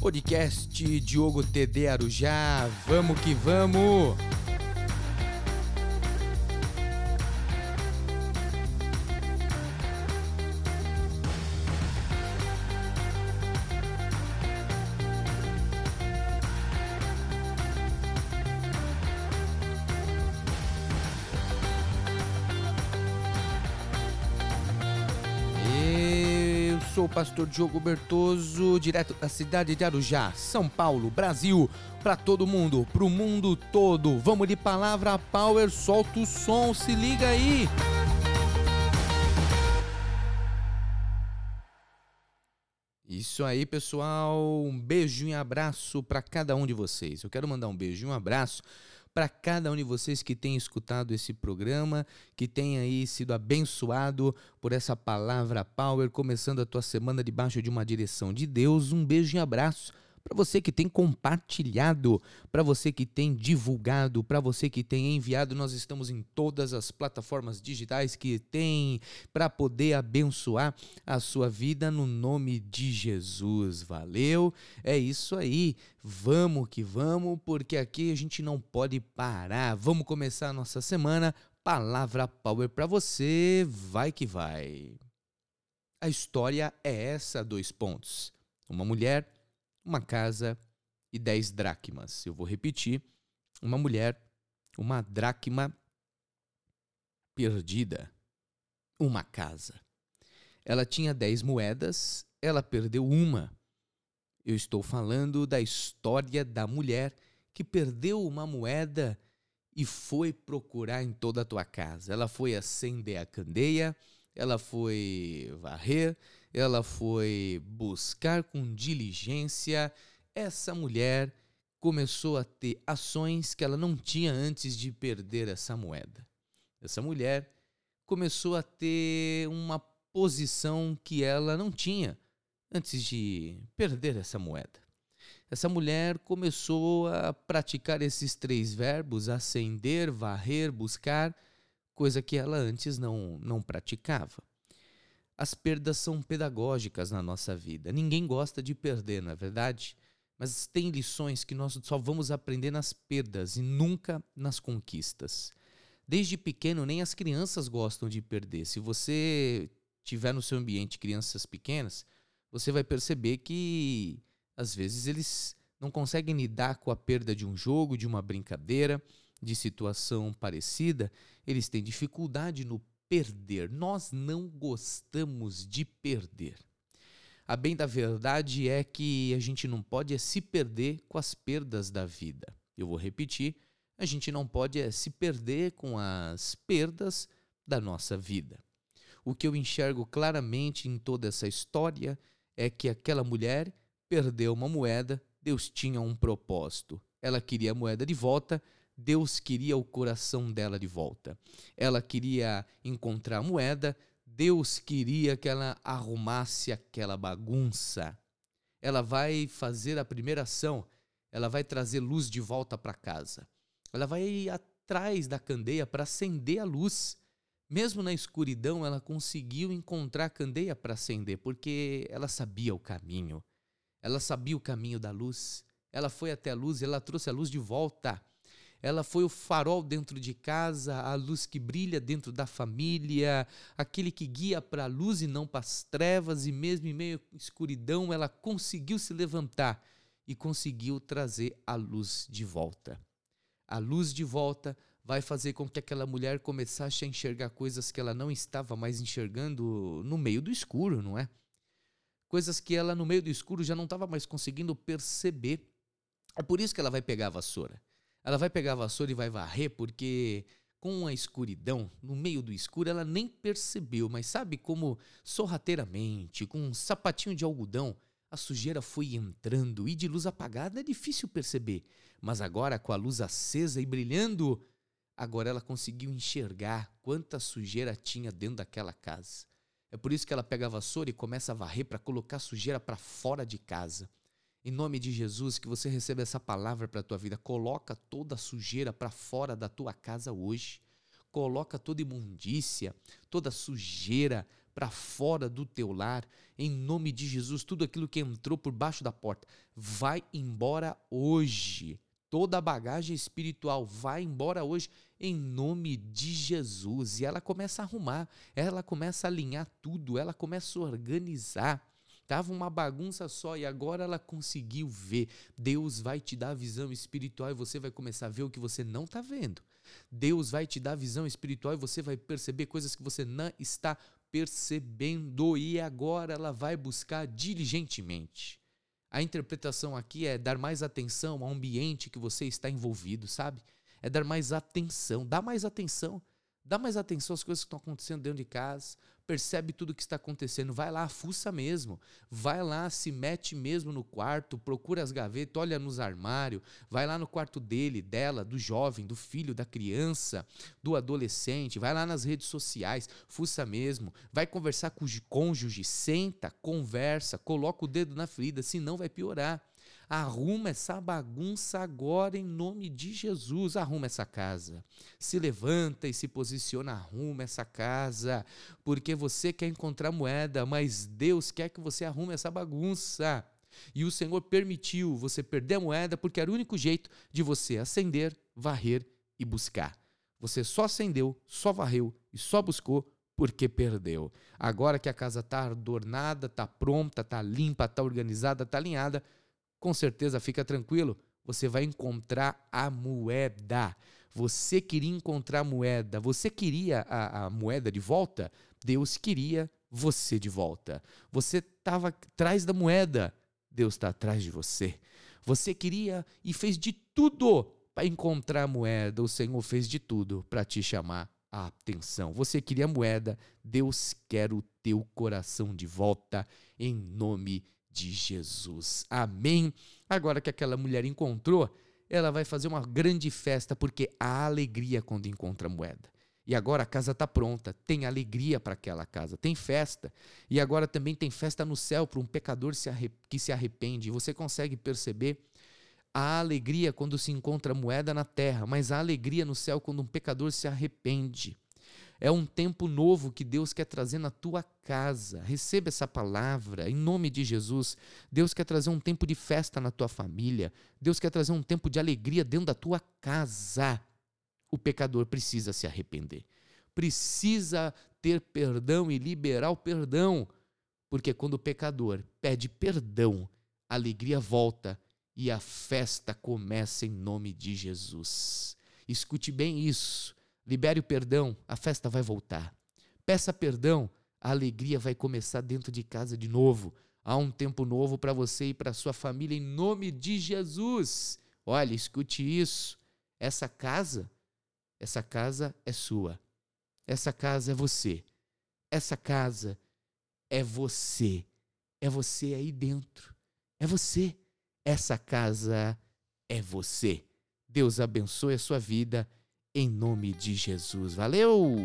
podcast Diogo TD Arujá. Vamos que vamos! Sou o pastor Diogo Bertoso, direto da cidade de Arujá, São Paulo, Brasil, para todo mundo, pro mundo todo. Vamos de palavra power, solta o som, se liga aí. Isso aí, pessoal. Um beijo e um abraço para cada um de vocês. Eu quero mandar um beijo e um abraço para cada um de vocês que tem escutado esse programa, que tem aí sido abençoado por essa palavra power, começando a tua semana debaixo de uma direção de Deus. Um beijo e abraço para você que tem compartilhado, para você que tem divulgado, para você que tem enviado, nós estamos em todas as plataformas digitais que tem para poder abençoar a sua vida no nome de Jesus. Valeu? É isso aí. Vamos que vamos, porque aqui a gente não pode parar. Vamos começar a nossa semana. Palavra Power para você. Vai que vai. A história é essa, dois pontos. Uma mulher uma casa e dez dracmas. Eu vou repetir: uma mulher, uma dracma perdida, uma casa. Ela tinha dez moedas, ela perdeu uma. Eu estou falando da história da mulher que perdeu uma moeda e foi procurar em toda a tua casa. Ela foi acender a candeia, ela foi varrer, ela foi buscar com diligência. Essa mulher começou a ter ações que ela não tinha antes de perder essa moeda. Essa mulher começou a ter uma posição que ela não tinha antes de perder essa moeda. Essa mulher começou a praticar esses três verbos: acender, varrer, buscar, coisa que ela antes não, não praticava. As perdas são pedagógicas na nossa vida. Ninguém gosta de perder, não é verdade? Mas tem lições que nós só vamos aprender nas perdas e nunca nas conquistas. Desde pequeno, nem as crianças gostam de perder. Se você tiver no seu ambiente crianças pequenas, você vai perceber que às vezes eles não conseguem lidar com a perda de um jogo, de uma brincadeira, de situação parecida, eles têm dificuldade no perder. Nós não gostamos de perder. A bem da verdade é que a gente não pode é se perder com as perdas da vida. Eu vou repetir, a gente não pode é se perder com as perdas da nossa vida. O que eu enxergo claramente em toda essa história é que aquela mulher perdeu uma moeda, Deus tinha um propósito. Ela queria a moeda de volta, Deus queria o coração dela de volta. Ela queria encontrar a moeda, Deus queria que ela arrumasse aquela bagunça. Ela vai fazer a primeira ação, ela vai trazer luz de volta para casa. Ela vai atrás da candeia para acender a luz. Mesmo na escuridão, ela conseguiu encontrar a candeia para acender, porque ela sabia o caminho. Ela sabia o caminho da luz. Ela foi até a luz e ela trouxe a luz de volta. Ela foi o farol dentro de casa, a luz que brilha dentro da família, aquele que guia para a luz e não para as trevas, e mesmo em meio à escuridão, ela conseguiu se levantar e conseguiu trazer a luz de volta. A luz de volta vai fazer com que aquela mulher começasse a enxergar coisas que ela não estava mais enxergando no meio do escuro, não é? Coisas que ela no meio do escuro já não estava mais conseguindo perceber. É por isso que ela vai pegar a vassoura. Ela vai pegar a vassoura e vai varrer porque com a escuridão, no meio do escuro, ela nem percebeu, mas sabe como sorrateiramente, com um sapatinho de algodão, a sujeira foi entrando e de luz apagada é difícil perceber, mas agora com a luz acesa e brilhando, agora ela conseguiu enxergar quanta sujeira tinha dentro daquela casa. É por isso que ela pega a vassoura e começa a varrer para colocar a sujeira para fora de casa. Em nome de Jesus, que você receba essa palavra para a tua vida. Coloca toda a sujeira para fora da tua casa hoje. Coloca toda imundícia, toda sujeira para fora do teu lar, em nome de Jesus, tudo aquilo que entrou por baixo da porta, vai embora hoje. Toda a bagagem espiritual vai embora hoje em nome de Jesus. E ela começa a arrumar, ela começa a alinhar tudo, ela começa a organizar. Tava uma bagunça só e agora ela conseguiu ver. Deus vai te dar visão espiritual e você vai começar a ver o que você não está vendo. Deus vai te dar visão espiritual e você vai perceber coisas que você não está percebendo e agora ela vai buscar diligentemente. A interpretação aqui é dar mais atenção ao ambiente que você está envolvido, sabe? É dar mais atenção, dá mais atenção. Dá mais atenção às coisas que estão acontecendo dentro de casa percebe tudo o que está acontecendo, vai lá, fuça mesmo, vai lá, se mete mesmo no quarto, procura as gavetas, olha nos armários, vai lá no quarto dele, dela, do jovem, do filho, da criança, do adolescente, vai lá nas redes sociais, fuça mesmo, vai conversar com o cônjuge, senta, conversa, coloca o dedo na ferida, senão vai piorar. Arruma essa bagunça agora em nome de Jesus. Arruma essa casa. Se levanta e se posiciona, arruma essa casa, porque você quer encontrar moeda, mas Deus quer que você arrume essa bagunça. E o Senhor permitiu você perder a moeda porque era o único jeito de você acender, varrer e buscar. Você só acendeu, só varreu e só buscou porque perdeu. Agora que a casa está adornada, está pronta, está limpa, está organizada, está alinhada, com certeza fica tranquilo, você vai encontrar a moeda. Você queria encontrar a moeda, você queria a, a moeda de volta? Deus queria você de volta. Você estava atrás da moeda, Deus está atrás de você. Você queria e fez de tudo para encontrar a moeda, o Senhor fez de tudo para te chamar a atenção. Você queria a moeda, Deus quer o teu coração de volta em nome de de Jesus. Amém. Agora que aquela mulher encontrou, ela vai fazer uma grande festa, porque há alegria quando encontra moeda. E agora a casa está pronta, tem alegria para aquela casa, tem festa. E agora também tem festa no céu para um pecador que se arrepende. Você consegue perceber a alegria quando se encontra moeda na terra, mas a alegria no céu quando um pecador se arrepende. É um tempo novo que Deus quer trazer na tua casa. Receba essa palavra em nome de Jesus. Deus quer trazer um tempo de festa na tua família. Deus quer trazer um tempo de alegria dentro da tua casa. O pecador precisa se arrepender. Precisa ter perdão e liberar o perdão. Porque quando o pecador pede perdão, a alegria volta e a festa começa em nome de Jesus. Escute bem isso. Libere o perdão, a festa vai voltar. Peça perdão, a alegria vai começar dentro de casa de novo. Há um tempo novo para você e para sua família em nome de Jesus. Olha, escute isso. Essa casa, essa casa é sua. Essa casa é você. Essa casa é você. É você aí dentro. É você. Essa casa é você. Deus abençoe a sua vida em nome de Jesus. Valeu!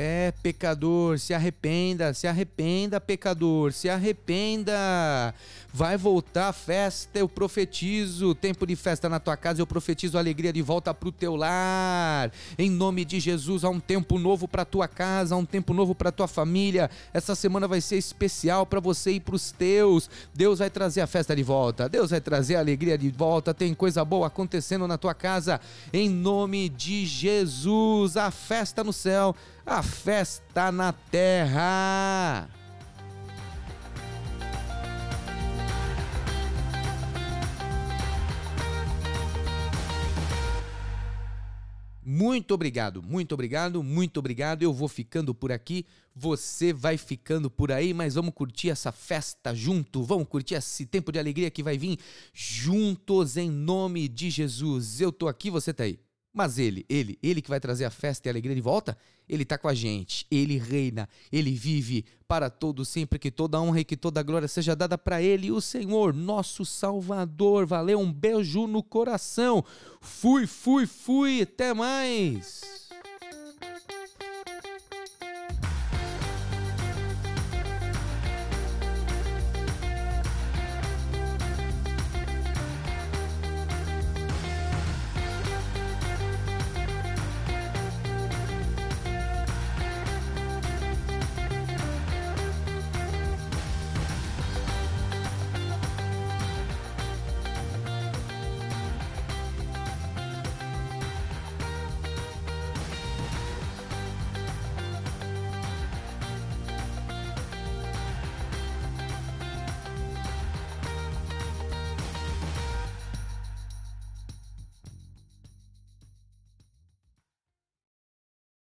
É, pecador, se arrependa, se arrependa, pecador, se arrependa. Vai voltar festa, eu profetizo. Tempo de festa na tua casa, eu profetizo alegria de volta para o teu lar. Em nome de Jesus, há um tempo novo para tua casa, há um tempo novo para tua família. Essa semana vai ser especial para você e para os teus. Deus vai trazer a festa de volta, Deus vai trazer a alegria de volta. Tem coisa boa acontecendo na tua casa. Em nome de Jesus, a festa no céu a festa na terra. Muito obrigado, muito obrigado, muito obrigado. Eu vou ficando por aqui, você vai ficando por aí, mas vamos curtir essa festa junto, vamos curtir esse tempo de alegria que vai vir juntos em nome de Jesus. Eu tô aqui, você tá aí. Mas ele, ele, ele que vai trazer a festa e a alegria de volta, ele está com a gente, ele reina, ele vive para todo sempre, que toda honra e que toda glória seja dada para ele, o Senhor, nosso Salvador. Valeu, um beijo no coração. Fui, fui, fui, até mais.